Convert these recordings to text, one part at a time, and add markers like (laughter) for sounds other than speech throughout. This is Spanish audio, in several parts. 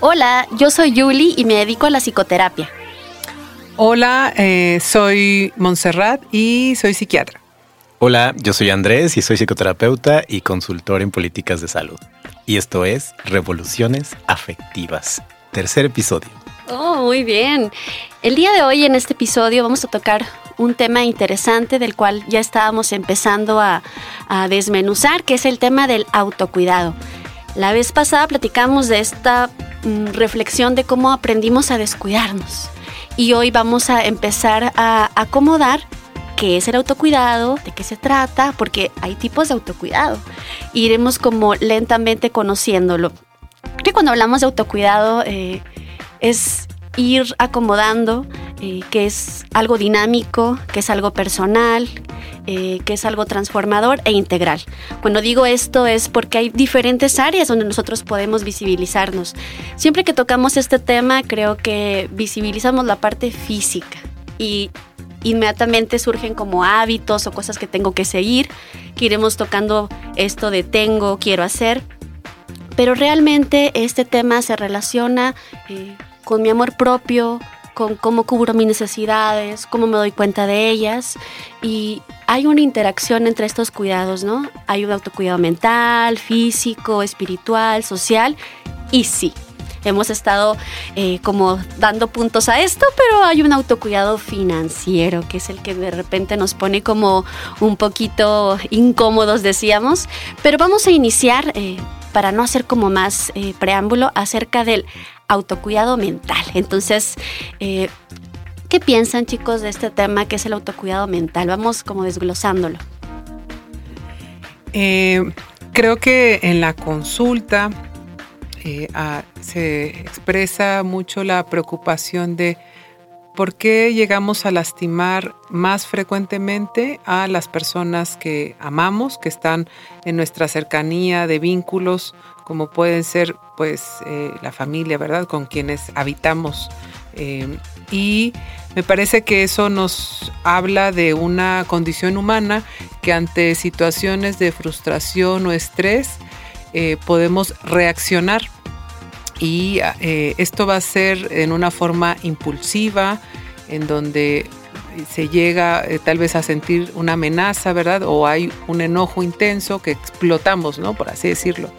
Hola, yo soy Yuli y me dedico a la psicoterapia. Hola, eh, soy Montserrat y soy psiquiatra. Hola, yo soy Andrés y soy psicoterapeuta y consultor en políticas de salud. Y esto es Revoluciones Afectivas, tercer episodio. Oh, muy bien. El día de hoy en este episodio vamos a tocar un tema interesante del cual ya estábamos empezando a, a desmenuzar, que es el tema del autocuidado. La vez pasada platicamos de esta mm, reflexión de cómo aprendimos a descuidarnos. Y hoy vamos a empezar a acomodar qué es el autocuidado, de qué se trata, porque hay tipos de autocuidado. Iremos como lentamente conociéndolo. Que cuando hablamos de autocuidado eh, es ir acomodando, eh, que es algo dinámico, que es algo personal, eh, que es algo transformador e integral. Cuando digo esto es porque hay diferentes áreas donde nosotros podemos visibilizarnos. Siempre que tocamos este tema creo que visibilizamos la parte física y inmediatamente surgen como hábitos o cosas que tengo que seguir, que iremos tocando esto de tengo, quiero hacer. Pero realmente este tema se relaciona eh, con mi amor propio, con cómo cubro mis necesidades, cómo me doy cuenta de ellas y hay una interacción entre estos cuidados, ¿no? Hay un autocuidado mental, físico, espiritual, social y sí, hemos estado eh, como dando puntos a esto, pero hay un autocuidado financiero, que es el que de repente nos pone como un poquito incómodos, decíamos. Pero vamos a iniciar, eh, para no hacer como más eh, preámbulo, acerca del autocuidado mental. Entonces, eh, ¿qué piensan chicos de este tema que es el autocuidado mental? Vamos como desglosándolo. Eh, creo que en la consulta eh, se expresa mucho la preocupación de por qué llegamos a lastimar más frecuentemente a las personas que amamos, que están en nuestra cercanía de vínculos como pueden ser pues eh, la familia, ¿verdad? Con quienes habitamos. Eh, y me parece que eso nos habla de una condición humana que ante situaciones de frustración o estrés eh, podemos reaccionar. Y esto va a ser en una forma impulsiva, en donde se llega tal vez a sentir una amenaza, ¿verdad? O hay un enojo intenso que explotamos, ¿no? Por así decirlo.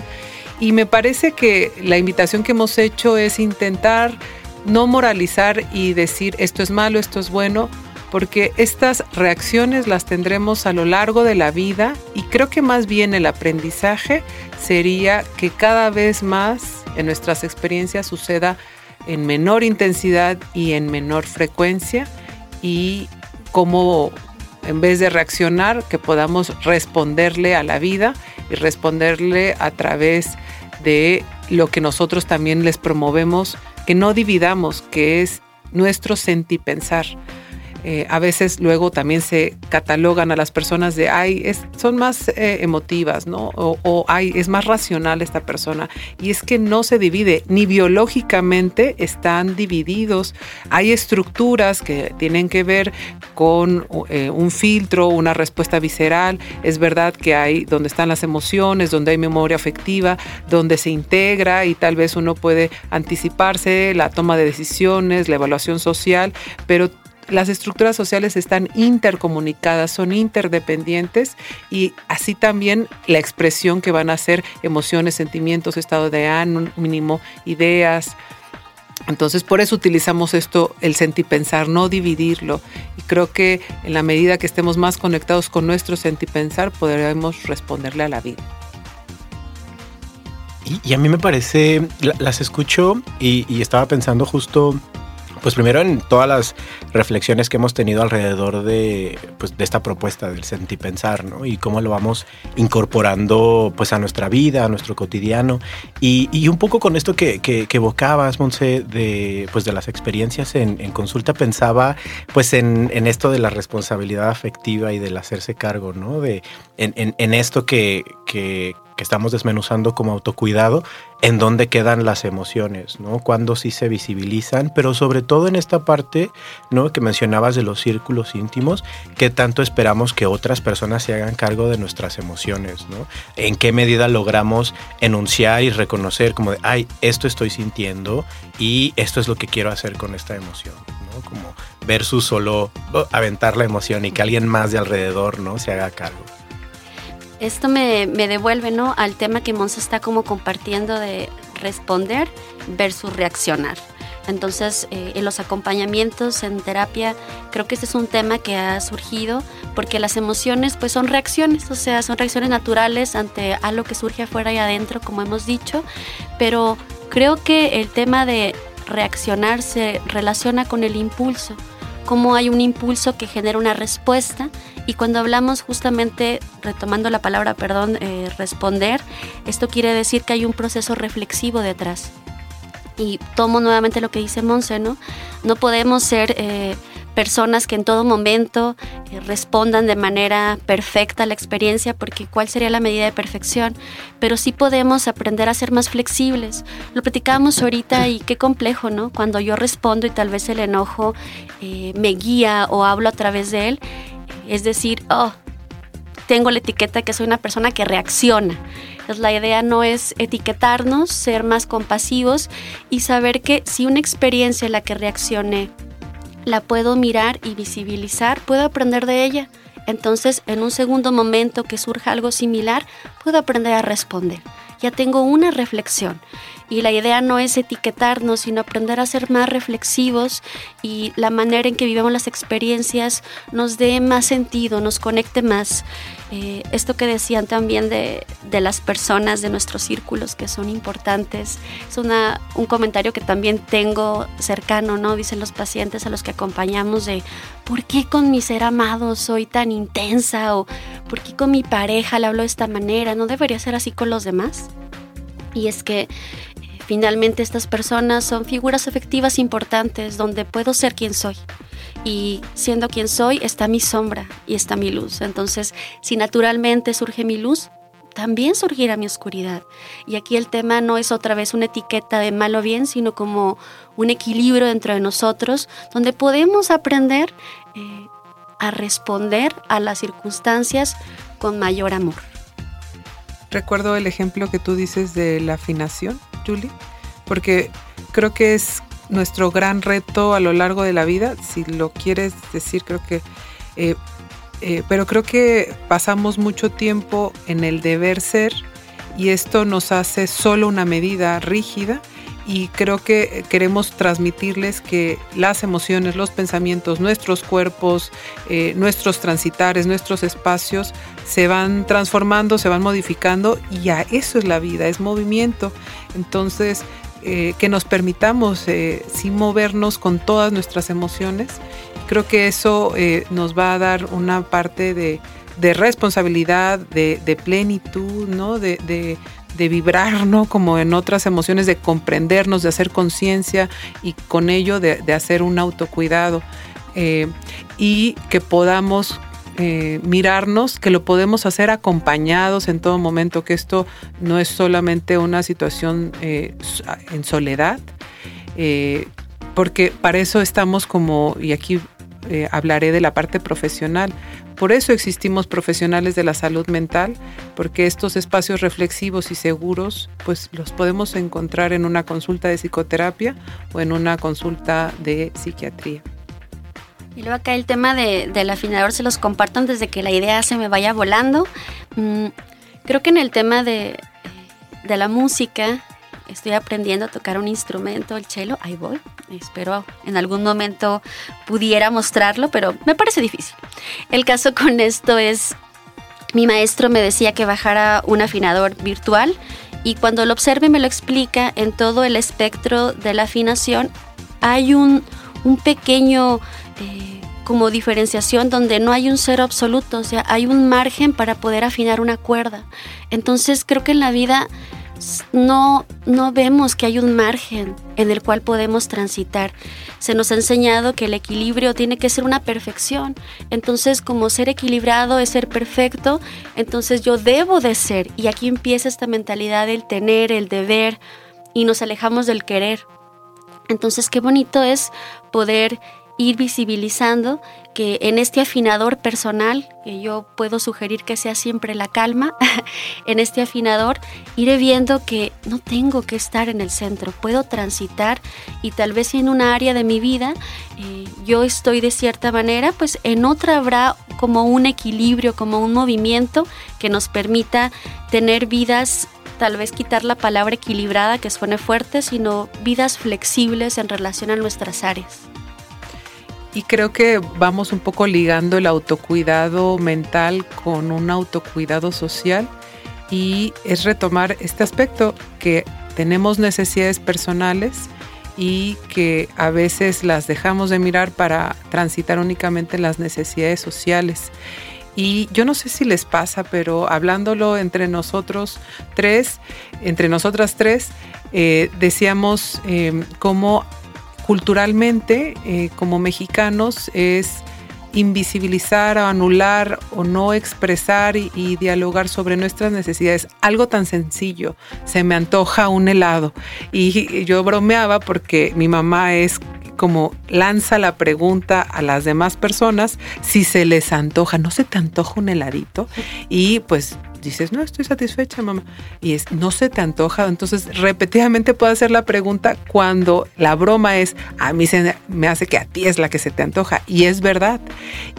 Y me parece que la invitación que hemos hecho es intentar no moralizar y decir esto es malo, esto es bueno, porque estas reacciones las tendremos a lo largo de la vida y creo que más bien el aprendizaje sería que cada vez más en nuestras experiencias suceda en menor intensidad y en menor frecuencia y como en vez de reaccionar que podamos responderle a la vida y responderle a través de lo que nosotros también les promovemos, que no dividamos, que es nuestro sentipensar. Eh, a veces luego también se catalogan a las personas de, ay, es, son más eh, emotivas, ¿no? O, o, ay, es más racional esta persona. Y es que no se divide, ni biológicamente están divididos. Hay estructuras que tienen que ver con eh, un filtro, una respuesta visceral. Es verdad que hay donde están las emociones, donde hay memoria afectiva, donde se integra y tal vez uno puede anticiparse la toma de decisiones, la evaluación social, pero las estructuras sociales están intercomunicadas, son interdependientes y así también la expresión que van a ser emociones, sentimientos, estado de ánimo, ideas. Entonces, por eso utilizamos esto, el sentipensar, no dividirlo. Y creo que en la medida que estemos más conectados con nuestro sentipensar, podremos responderle a la vida. Y, a mí me parece, las escucho y estaba pensando justo pues primero en todas las reflexiones que hemos tenido alrededor de, pues, de esta propuesta del sentipensar, ¿no? Y cómo lo vamos incorporando pues a nuestra vida, a nuestro cotidiano. Y, y un poco con esto que, que, que, evocabas, Monse, de, pues, de las experiencias en, en consulta, pensaba pues en, en, esto de la responsabilidad afectiva y del hacerse cargo, ¿no? De, en, en esto que, que que estamos desmenuzando como autocuidado, en dónde quedan las emociones, ¿no? Cuándo sí se visibilizan, pero sobre todo en esta parte, ¿no? Que mencionabas de los círculos íntimos, qué tanto esperamos que otras personas se hagan cargo de nuestras emociones, ¿no? En qué medida logramos enunciar y reconocer como de, ay, esto estoy sintiendo y esto es lo que quiero hacer con esta emoción, ¿no? Como versus solo oh, aventar la emoción y que alguien más de alrededor, ¿no? Se haga cargo esto me, devuelve ¿no? al tema que Monse está como compartiendo de responder versus reaccionar. Entonces, eh, en los acompañamientos en terapia, creo que este es un tema que ha surgido porque las emociones pues son reacciones, o sea, son reacciones naturales ante algo que surge afuera y adentro, como hemos dicho, pero creo que el tema de reaccionar se relaciona con el impulso, como hay un impulso que genera una respuesta y cuando hablamos justamente, retomando la palabra, perdón, eh, responder, esto quiere decir que hay un proceso reflexivo detrás. Y tomo nuevamente lo que dice Monse, ¿no? No podemos ser eh, personas que en todo momento eh, respondan de manera perfecta a la experiencia, porque ¿cuál sería la medida de perfección? Pero sí podemos aprender a ser más flexibles. Lo platicábamos ahorita y qué complejo, ¿no? Cuando yo respondo y tal vez el enojo me guía o hablo a través de él, es decir, oh, tengo la etiqueta que soy una persona que reacciona. Entonces la idea no es etiquetarnos, ser más compasivos y saber que si una experiencia en la que reaccioné la puedo mirar y visibilizar, puedo aprender de ella. Entonces, en un segundo momento que surja algo similar, puedo aprender a responder. Ya tengo una reflexión. Y la idea no es etiquetarnos, sino aprender a ser más reflexivos y la manera en que vivimos las experiencias nos dé más sentido, nos conecte más. Eh, esto que decían también de, las personas de nuestros círculos que son importantes, es una, un comentario que también tengo cercano, ¿no? Dicen los pacientes a los que acompañamos de, ¿por qué con mi ser amado soy tan intensa? ¿O por qué con mi pareja le hablo de esta manera? ¿No debería ser así con los demás? Y es que Finalmente estas personas son figuras efectivas importantes donde puedo ser quien soy. Y siendo quien soy está mi sombra y está mi luz. Entonces, si naturalmente surge mi luz, también surgirá mi oscuridad. Y aquí el tema no es otra vez una etiqueta de mal o bien, sino como un equilibrio dentro de nosotros, donde podemos aprender eh, a responder a las circunstancias con mayor amor. Recuerdo el ejemplo que tú dices de la afinación Porque creo que es nuestro gran reto a lo largo de la vida, si lo quieres decir, creo que... Eh, eh, pero creo que pasamos mucho tiempo en el deber ser y esto nos hace solo una medida rígida y creo que queremos transmitirles que las emociones, los pensamientos, nuestros cuerpos, eh, nuestros transitares, nuestros espacios se van transformando, se van modificando y a eso es la vida, es movimiento. Entonces, eh, que nos permitamos eh, sin movernos con todas nuestras emociones. Creo que eso eh, nos va a dar una parte de, responsabilidad, de, plenitud, ¿no? De, vibrar, ¿no? Como en otras emociones, de comprendernos, de hacer conciencia y con ello de, hacer un autocuidado. y que podamos eh, mirarnos, que lo podemos hacer acompañados en todo momento, que esto no es solamente una situación eh, en soledad, eh, porque para eso estamos como, y aquí hablaré de la parte profesional, por eso existimos profesionales de la salud mental, porque estos espacios reflexivos y seguros, pues los podemos encontrar en una consulta de psicoterapia o en una consulta de psiquiatría. Y luego acá el tema del afinador se los comparto antes de que la idea se me vaya volando. Mm, creo que en el tema de, la música estoy aprendiendo a tocar un instrumento, el cello, ahí voy. Espero en algún momento pudiera mostrarlo, pero me parece difícil. El caso con esto es, mi maestro me decía que bajara un afinador virtual y cuando lo observe me lo explica en todo el espectro de la afinación, hay un, un pequeño eh, como diferenciación donde no hay un cero absoluto, o sea, hay un margen para poder afinar una cuerda. Entonces creo que en la vida no, no vemos que hay un margen en el cual podemos transitar. Se nos ha enseñado que el equilibrio tiene que ser una perfección. Entonces, como ser equilibrado es ser perfecto, entonces yo debo de ser. Y aquí empieza esta mentalidad del tener, el deber, y nos alejamos del querer. Entonces, qué bonito es poder ir visibilizando que en este afinador personal, que yo puedo sugerir que sea siempre la calma, (laughs) en este afinador iré viendo que no tengo que estar en el centro, puedo transitar y tal vez en una área de mi vida eh, yo estoy de cierta manera, pues en otra habrá como un equilibrio, como un movimiento que nos permita tener vidas tal vez quitar la palabra equilibrada que suene fuerte, sino vidas flexibles en relación a nuestras áreas. Y creo que vamos un poco ligando el autocuidado mental con un autocuidado social y es retomar este aspecto que tenemos necesidades personales y que a veces las dejamos de mirar para transitar únicamente las necesidades sociales. Y yo no sé si les pasa, pero hablándolo entre nosotros tres, entre nosotras tres, eh, decíamos eh, cómo culturalmente, eh, como mexicanos, es invisibilizar o anular o no expresar y, dialogar sobre nuestras necesidades. Algo tan sencillo, se me antoja un helado. Y yo bromeaba porque mi mamá es como lanza la pregunta a las demás personas si se les antoja, ¿no se te antoja un heladito? Y pues dices, no, estoy satisfecha, mamá. Y es, no se te antoja. Entonces, repetidamente puedo hacer la pregunta cuando la broma es, a mí se me hace que a ti es la que se te antoja. Y es verdad.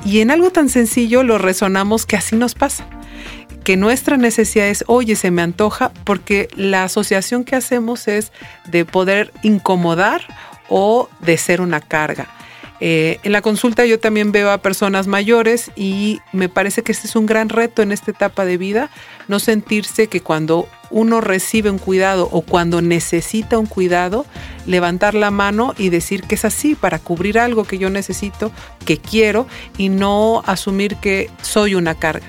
Y en algo tan sencillo lo resonamos que así nos pasa. Que nuestra necesidad es, oye, se me antoja, porque la asociación que hacemos es de poder incomodar o de ser una carga. Eh, en la consulta yo también veo a personas mayores y me parece que este es un gran reto en esta etapa de vida, no sentirse que cuando uno recibe un cuidado o cuando necesita un cuidado, levantar la mano y decir que es así para cubrir algo que yo necesito, que quiero y no asumir que soy una carga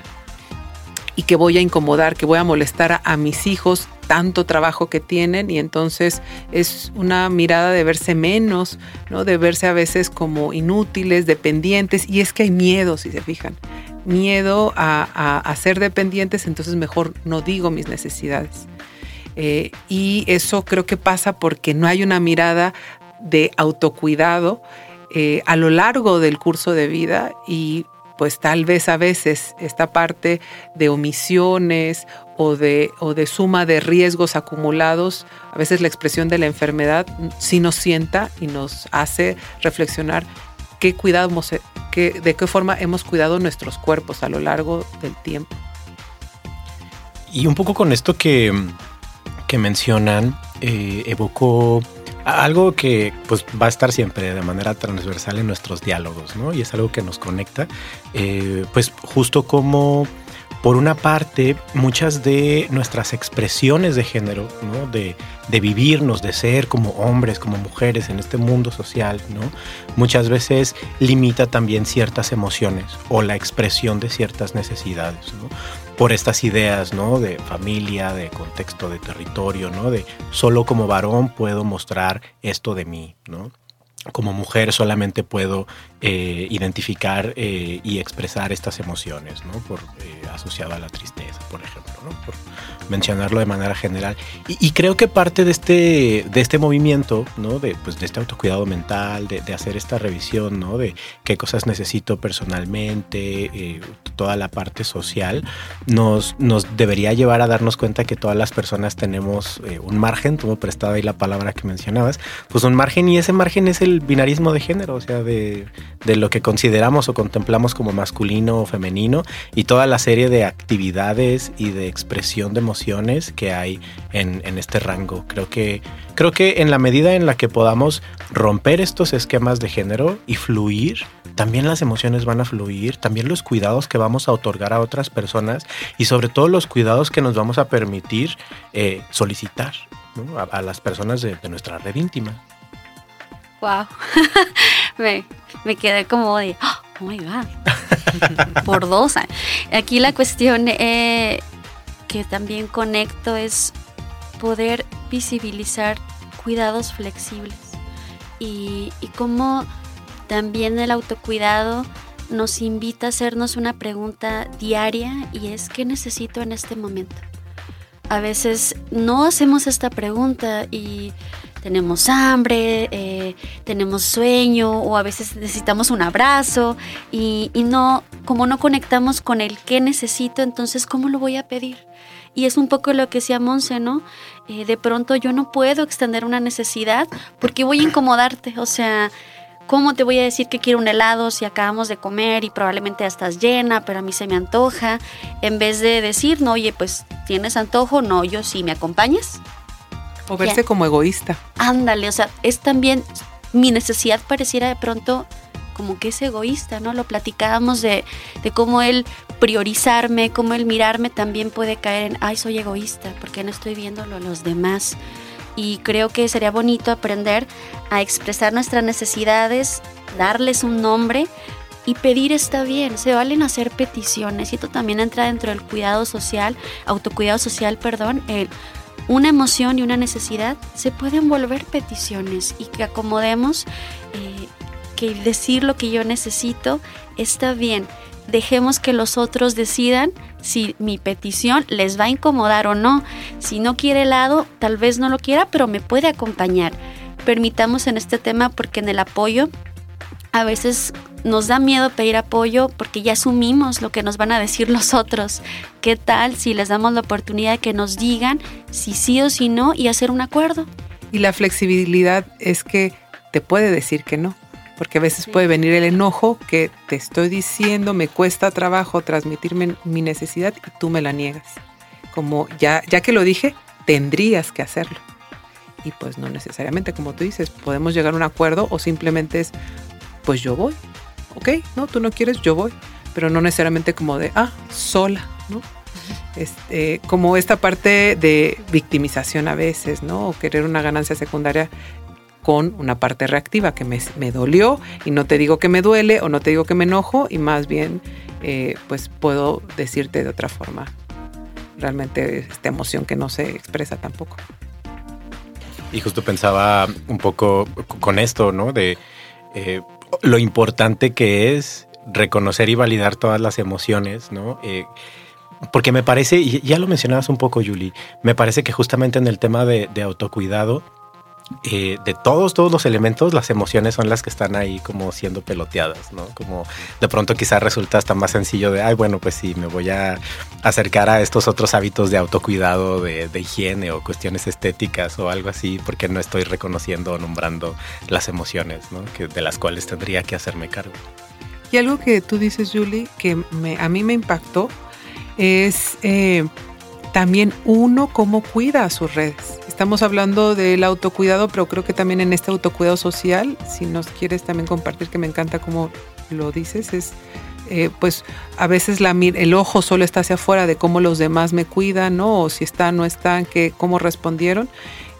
y que voy a incomodar, que voy a molestar a, mis hijos, tanto trabajo que tienen y entonces es una mirada de verse menos, ¿no? de verse a veces como inútiles, dependientes y es que hay miedo, si se fijan, miedo a, ser dependientes, entonces mejor no digo mis necesidades. Eh, y eso creo que pasa porque no hay una mirada de autocuidado eh, a lo largo del curso de vida y pues tal vez a veces esta parte de omisiones o de, o de suma de riesgos acumulados, a veces la expresión de la enfermedad sí nos sienta y nos hace reflexionar qué cuidamos, qué, de qué forma hemos cuidado nuestros cuerpos a lo largo del tiempo. Y un poco con esto que, que mencionan, eh, evocó algo que pues va a estar siempre de manera transversal en nuestros diálogos, ¿no? Y es algo que nos conecta, eh, pues justo como por una parte, muchas de nuestras expresiones de género, ¿no? de, de, vivirnos, de ser como hombres, como mujeres en este mundo social, ¿no? muchas veces limita también ciertas emociones o la expresión de ciertas necesidades. ¿no? Por estas ideas, ¿no? De familia, de contexto, de territorio, ¿no? De solo como varón puedo mostrar esto de mí, ¿no? Como mujer solamente puedo eh, identificar eh, y expresar estas emociones, ¿no? Por, eh, asociado a la tristeza, por ejemplo, ¿no? Por mencionarlo de manera general. Y, creo que parte de este, de este movimiento, ¿no? De, pues, de este autocuidado mental, de, hacer esta revisión, ¿no? De qué cosas necesito personalmente, toda la parte social, nos, nos debería llevar a darnos cuenta que todas las personas tenemos un margen, tuvo prestado ahí la palabra que mencionabas, pues un margen y ese margen es el binarismo de género, o sea, de de lo que consideramos o contemplamos como masculino o femenino y toda la serie de actividades y de expresión de emociones que hay en, este rango. Creo que, creo que en la medida en la que podamos romper estos esquemas de género y fluir, también las emociones van a fluir, también los cuidados que vamos a otorgar a otras personas y sobre todo los cuidados que nos vamos a permitir eh, solicitar a, las personas de nuestra red íntima wow. (laughs) me, quedé como de, oh my God, (laughs) por dos. Aquí la cuestión eh, que también conecto es poder visibilizar cuidados flexibles y, y cómo también el autocuidado nos invita a hacernos una pregunta diaria y es ¿qué necesito en este momento? A veces no hacemos esta pregunta y tenemos hambre, eh, tenemos sueño o a veces necesitamos un abrazo y, no, como no conectamos con el qué necesito, entonces ¿cómo lo voy a pedir? Y es un poco lo que decía Monse, ¿no? Eh, de pronto yo no puedo extender una necesidad porque voy a incomodarte, o sea, ¿Cómo te voy a decir que quiero un helado si acabamos de comer y probablemente ya estás llena, pero a mí se me antoja? En vez de decir, no, oye, pues tienes antojo, no, yo sí, ¿me acompañas? O verse como egoísta. Ándale, o sea, es también mi necesidad pareciera de pronto como que es egoísta, ¿no? Lo platicábamos de, de cómo el priorizarme, cómo el mirarme también puede caer en, ay, soy egoísta, porque no estoy viéndolo a los demás. Y creo que sería bonito aprender a expresar nuestras necesidades, darles un nombre y pedir está bien, se valen hacer peticiones y esto también entra dentro del cuidado social, autocuidado social, perdón, una emoción y una necesidad, se pueden volver peticiones y que acomodemos eh, que decir lo que yo necesito está bien. Dejemos que los otros decidan si mi petición les va a incomodar o no. Si no quiere helado, tal vez no lo quiera, pero me puede acompañar. Permitamos en este tema porque en el apoyo a veces nos da miedo pedir apoyo porque ya asumimos lo que nos van a decir los otros. ¿Qué tal si les damos la oportunidad de que nos digan si sí o si no y hacer un acuerdo? Y la flexibilidad es que te puede decir que no, porque a veces puede venir el enojo que te estoy diciendo, me cuesta trabajo transmitirme mi necesidad y tú me la niegas. Como ya, ya que lo dije, tendrías que hacerlo. Y pues no necesariamente, como tú dices, podemos llegar a un acuerdo o simplemente es, pues yo voy. Ok, no, tú no quieres, yo voy. Pero no necesariamente como de, ah, sola, ¿no? Este, como esta parte de victimización a veces, ¿no? O querer una ganancia secundaria con una parte reactiva que me, dolió y no te digo que me duele o no te digo que me enojo y más bien eh, pues puedo decirte de otra forma realmente esta emoción que no se expresa tampoco. Y justo pensaba un poco con esto, ¿no? De eh, lo importante que es reconocer y validar todas las emociones, ¿no? Eh, porque me parece, y ya lo mencionabas un poco, Julie, me parece que justamente en el tema de, autocuidado, eh, de todos, todos los elementos, las emociones son las que están ahí como siendo peloteadas, ¿no? Como de pronto quizás resulta hasta más sencillo de, ay, bueno, pues sí, me voy a acercar a estos otros hábitos de autocuidado, de, de higiene o cuestiones estéticas o algo así, porque no estoy reconociendo o nombrando las emociones, ¿no? Que, de las cuales tendría que hacerme cargo. Y algo que tú dices, Julie, que a mí me impactó, es eh, también uno cómo cuida a sus redes. Estamos hablando del autocuidado, pero creo que también en este autocuidado social, si nos quieres también compartir, que me encanta cómo lo dices, es eh, pues a veces la, el ojo solo está hacia afuera de cómo los demás me cuidan, ¿no? O si están, no están, que, cómo respondieron.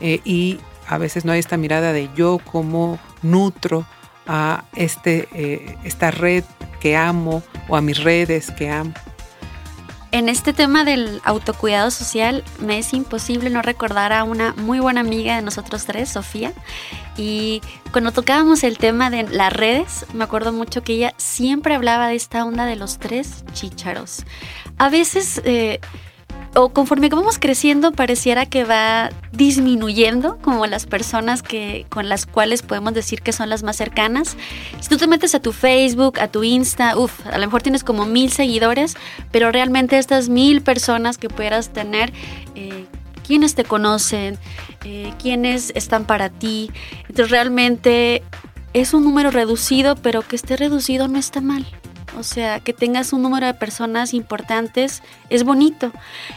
Eh, y a veces no hay esta mirada de yo cómo nutro a este, eh, esta red que amo o a mis redes que amo. En este tema del autocuidado social me es imposible no recordar a una muy buena amiga de nosotros tres, Sofía. Y cuando tocábamos el tema de las redes, me acuerdo mucho que ella siempre hablaba de esta onda de los tres chícharos. A veces... Eh, o conforme vamos creciendo pareciera que va disminuyendo como las personas que con las cuales podemos decir que son las más cercanas. Si tú te metes a tu Facebook, a tu Insta, uff, a lo mejor tienes como mil seguidores, pero realmente estas mil personas que pudieras tener, eh, ¿quiénes te conocen? Eh, ¿Quiénes están para ti? Entonces realmente es un número reducido, pero que esté reducido no está mal. O sea, que tengas un número de personas importantes es bonito.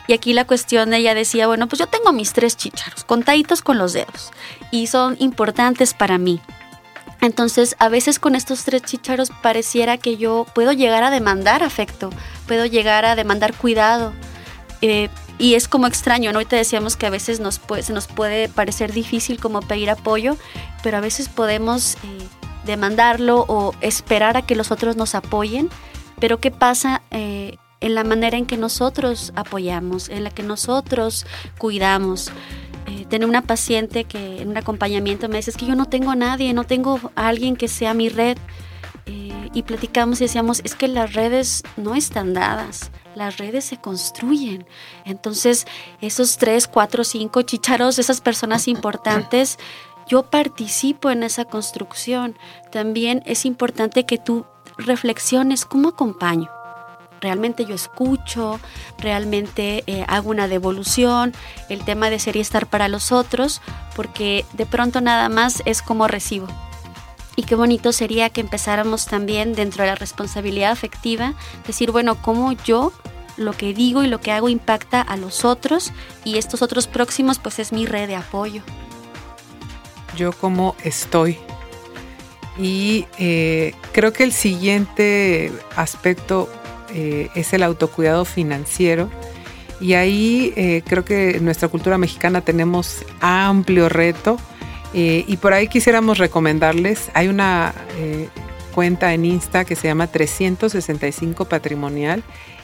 Y aquí la cuestión ella decía, bueno, pues yo tengo mis tres chícharos, contaditos con los dedos, y son importantes para mí. Entonces, a veces con estos tres chícharos pareciera que yo puedo llegar a demandar afecto, puedo llegar a demandar cuidado. Eh, y es como extraño, ¿no? Te decíamos que a veces nos se nos puede parecer difícil como pedir apoyo, pero a veces podemos eh, demandarlo o esperar a que los otros nos apoyen, pero ¿qué pasa eh, en la manera en que nosotros apoyamos, en la que nosotros cuidamos? eh, tener una paciente que en un acompañamiento me dice, es que yo no tengo a nadie, no tengo a alguien que sea mi red. Eh, y platicamos y decíamos, es que las redes no están dadas, las redes se construyen. Entonces, esos tres, cuatro, cinco chicharos, esas personas (laughs) importantes, yo participo en esa construcción. También es importante que tú reflexiones cómo acompaño. Realmente yo escucho, realmente eh, hago una devolución, el tema de ser y estar para los otros, porque de pronto nada más es como recibo. Y qué bonito sería que empezáramos también dentro de la responsabilidad afectiva, decir, bueno, cómo yo lo que digo y lo que hago impacta a los otros y estos otros próximos pues es mi red de apoyo. Yo como estoy. Y eh, creo que el siguiente aspecto eh, es el autocuidado financiero. Y ahí eh, creo que en nuestra cultura mexicana tenemos amplio reto y por ahí quisiéramos recomendarles, hay una cuenta en Insta que se llama 365 Patrimonial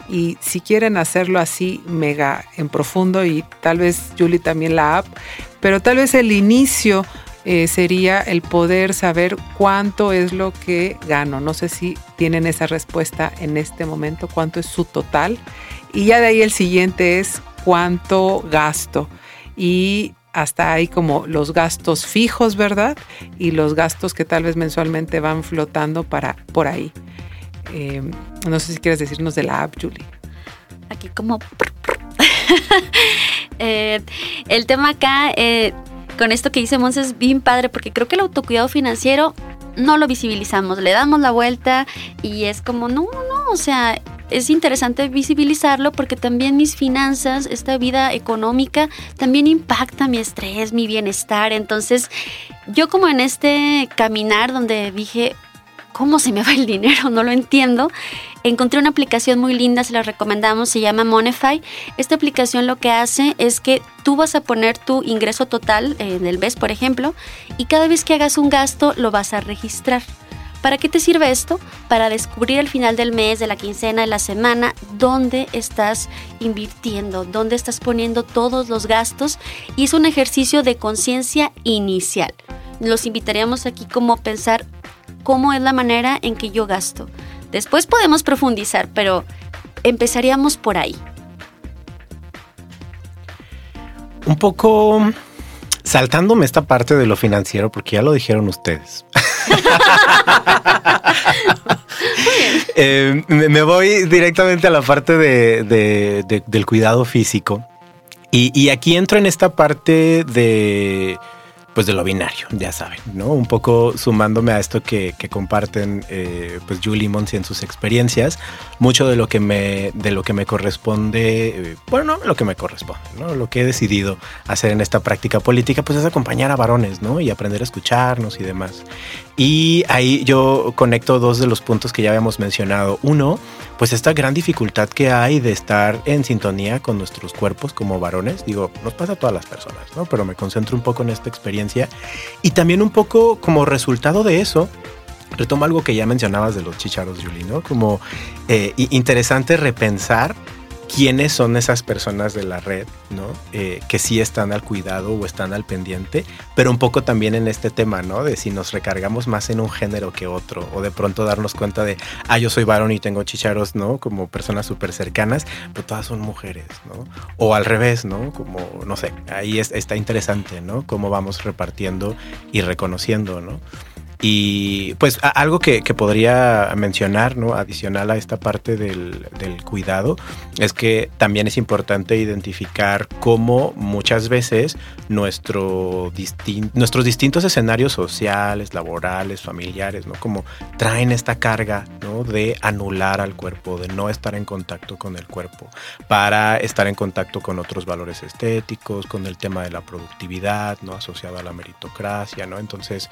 y si quieren hacerlo así mega en profundo y tal vez Julie también la app, pero tal vez el inicio eh, sería el poder saber cuánto es lo que gano. No sé si tienen esa respuesta en este momento, cuánto es su total. Y ya de ahí el siguiente es cuánto gasto. Y hasta hay como los gastos fijos, ¿verdad? Y los gastos que tal vez mensualmente van flotando para por ahí. Eh, no sé si quieres decirnos de la app, Julie. Aquí como... (laughs) Eh, el tema acá, eh, con esto que dice Mons, es bien padre porque creo que el autocuidado financiero no lo visibilizamos, le damos la vuelta y es como, no, no, o sea, es interesante visibilizarlo porque también mis finanzas, esta vida económica, también impacta mi estrés, mi bienestar. Entonces, yo como en este caminar donde dije, ¿cómo se me va el dinero? (laughs) No lo entiendo. Encontré una aplicación muy linda, se la recomendamos, se llama Monify. Esta aplicación lo que hace es que tú vas a poner tu ingreso total en el mes, por ejemplo, y cada vez que hagas un gasto lo vas a registrar. ¿Para qué te sirve esto? Para descubrir al final del mes, de la quincena, de la semana, dónde estás invirtiendo, dónde estás poniendo todos los gastos y es un ejercicio de conciencia inicial. Los invitaríamos aquí como pensar cómo es la manera en que yo gasto. Después podemos profundizar, pero empezaríamos por ahí. Un poco saltándome esta parte de lo financiero, porque ya lo dijeron ustedes. (laughs) Eh, me voy directamente a la parte de, del cuidado físico. y, aquí entro en esta parte de pues de lo binario, ya saben, ¿no? Un poco sumándome a esto que, comparten eh, pues Julie Monsi en sus experiencias, mucho de lo que me, de lo que me corresponde, eh, bueno, no lo que me corresponde, ¿no? Lo que he decidido hacer en esta práctica política, pues es acompañar a varones, ¿no? Y aprender a escucharnos y demás. Y ahí yo conecto dos de los puntos que ya habíamos mencionado. Uno, pues esta gran dificultad que hay de estar en sintonía con nuestros cuerpos como varones. Digo, nos pasa a todas las personas, ¿no? Pero me concentro un poco en esta experiencia. Y también un poco como resultado de eso, retomo algo que ya mencionabas de los chicharos, Julie, ¿no? Como eh, interesante repensar quiénes son esas personas de la red, ¿no? Eh, que sí están al cuidado o están al pendiente, pero un poco también en este tema, ¿no? De si nos recargamos más en un género que otro, o de pronto darnos cuenta de, ah, yo soy varón y tengo chicharos, ¿no? Como personas súper cercanas, pero todas son mujeres, ¿no? O al revés, ¿no? Como, no sé, ahí está interesante, ¿no? Cómo vamos repartiendo y reconociendo, ¿no? Y pues algo que, podría mencionar, ¿no? Adicional a esta parte del, cuidado, es que también es importante identificar cómo muchas veces nuestro nuestros distintos escenarios sociales, laborales, familiares, ¿no? Como traen esta carga, ¿no? De anular al cuerpo, de no estar en contacto con el cuerpo, para estar en contacto con otros valores estéticos, con el tema de la productividad, ¿no? Asociado a la meritocracia, ¿no? Entonces,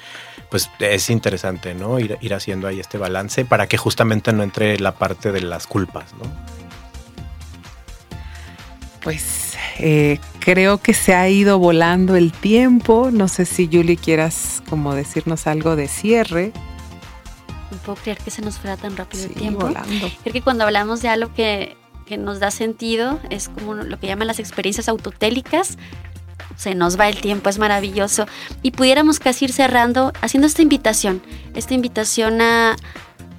pues es interesante, ¿no? Ir, ir haciendo ahí este balance para que justamente no entre la parte de las culpas, ¿no? Pues eh, creo que se ha ido volando el tiempo. No sé si Julie quieras como decirnos algo de cierre. No puedo creer que se nos fuera tan rápido el tiempo. Volando. Creo que cuando hablamos de algo que, que nos da sentido es como lo que llaman las experiencias autotélicas se nos va el tiempo, es maravilloso. Y pudiéramos casi ir cerrando haciendo esta invitación, esta invitación a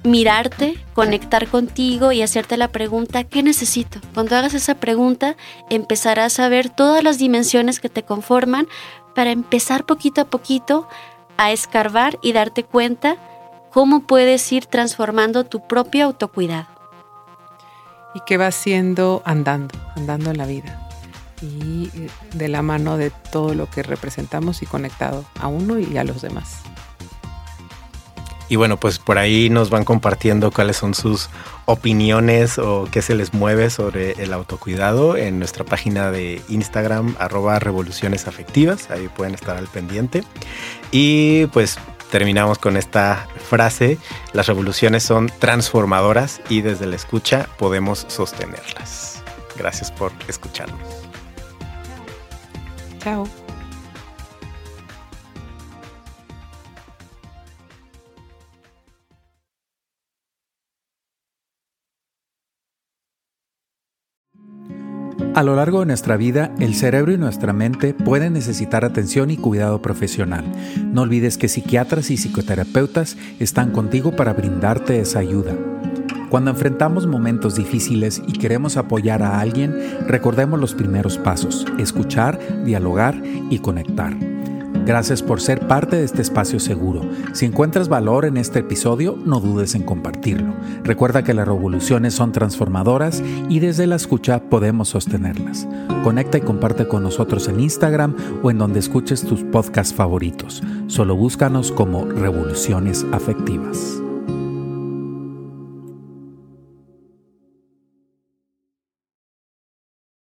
mirarte, conectar contigo y hacerte la pregunta, ¿qué necesito? Cuando hagas esa pregunta, empezarás a ver todas las dimensiones que te conforman para empezar poquito a poquito a escarbar y darte cuenta cómo puedes ir transformando tu propio autocuidado. Y que vas siendo andando, andando en la vida y eh, de la mano de todo lo que representamos y conectado a uno y a los demás. Y bueno, pues por ahí nos van compartiendo cuáles son sus opiniones o qué se les mueve sobre el autocuidado en nuestra página de Instagram, arroba revoluciones. Ahí pueden estar al pendiente. Y pues terminamos con esta frase. Las revoluciones son transformadoras y desde la escucha podemos sostenerlas. Gracias por escucharnos. Chao. A lo largo de nuestra vida, el cerebro y nuestra mente pueden necesitar atención y cuidado profesional. No olvides que psiquiatras y psicoterapeutas están contigo para brindarte esa ayuda. Cuando enfrentamos momentos difíciles y queremos apoyar a alguien, recordemos los primeros pasos, escuchar, dialogar y conectar. Gracias por ser parte de este espacio seguro. Si encuentras valor en este episodio, no dudes en compartirlo. Recuerda que las revoluciones son transformadoras y desde la escucha podemos sostenerlas. Conecta y comparte con nosotros en Instagram o en donde escuches tus podcasts favoritos. Solo búscanos como Revoluciones Afectivas.